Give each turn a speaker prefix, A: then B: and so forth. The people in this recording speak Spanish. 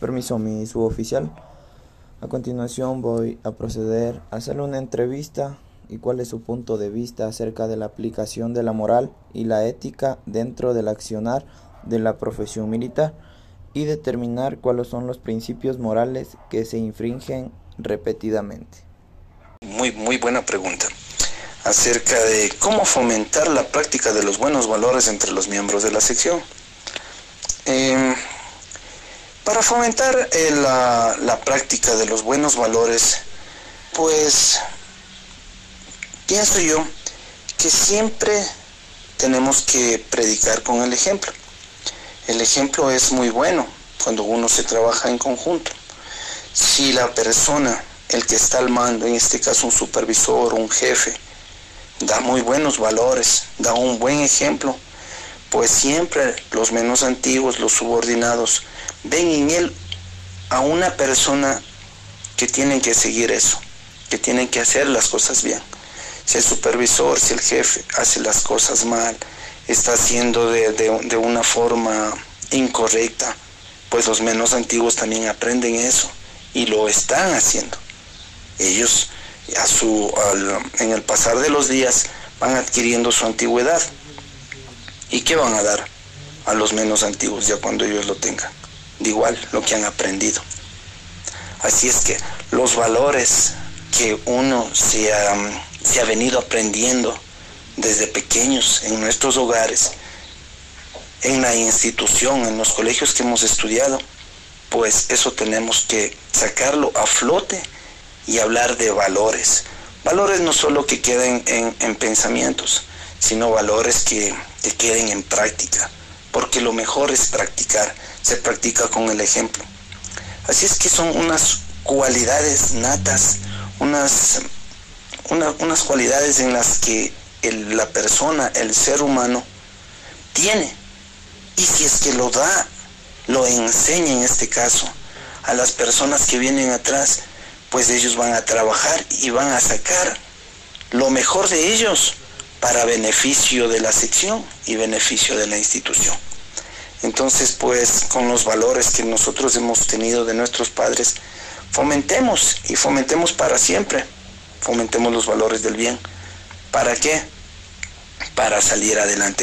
A: Permiso, mi suboficial. A continuación voy a proceder a hacerle una entrevista y cuál es su punto de vista acerca de la aplicación de la moral y la ética dentro del accionar de la profesión militar y determinar cuáles son los principios morales que se infringen repetidamente.
B: Muy, muy buena pregunta acerca de cómo fomentar la práctica de los buenos valores entre los miembros de la sección. Eh, para fomentar eh, la, la práctica de los buenos valores, pues pienso yo que siempre tenemos que predicar con el ejemplo. El ejemplo es muy bueno cuando uno se trabaja en conjunto. Si la persona, el que está al mando, en este caso un supervisor un jefe, da muy buenos valores, da un buen ejemplo, pues siempre los menos antiguos, los subordinados, ven en él a una persona que tienen que seguir eso, que tienen que hacer las cosas bien. Si el supervisor, si el jefe hace las cosas mal, está haciendo de, de, una forma incorrecta, pues los menos antiguos también aprenden eso y lo están haciendo. Ellos a su, en el pasar de los días van adquiriendo su antigüedad. ¿Y qué van a dar a los menos antiguos ya cuando ellos lo tengan? De igual lo que han aprendido. Así es que los valores que uno se ha, se ha venido aprendiendo desde pequeños en nuestros hogares, en la institución, en los colegios que hemos estudiado, pues eso tenemos que sacarlo a flote y hablar de valores. Valores no solo que queden en, en pensamientos, sino valores que, que queden en práctica, porque lo mejor es practicar se practica con el ejemplo. Así es que son unas cualidades natas, unas, unas cualidades en las que la persona, el ser humano, tiene. Y si es que lo da, lo enseña en este caso a las personas que vienen atrás, pues ellos van a trabajar y van a sacar lo mejor de ellos para beneficio de la sección y beneficio de la institución. Entonces, pues con los valores que nosotros hemos tenido de nuestros padres, fomentemos y fomentemos para siempre. Fomentemos los valores del bien. ¿Para qué? Para salir adelante.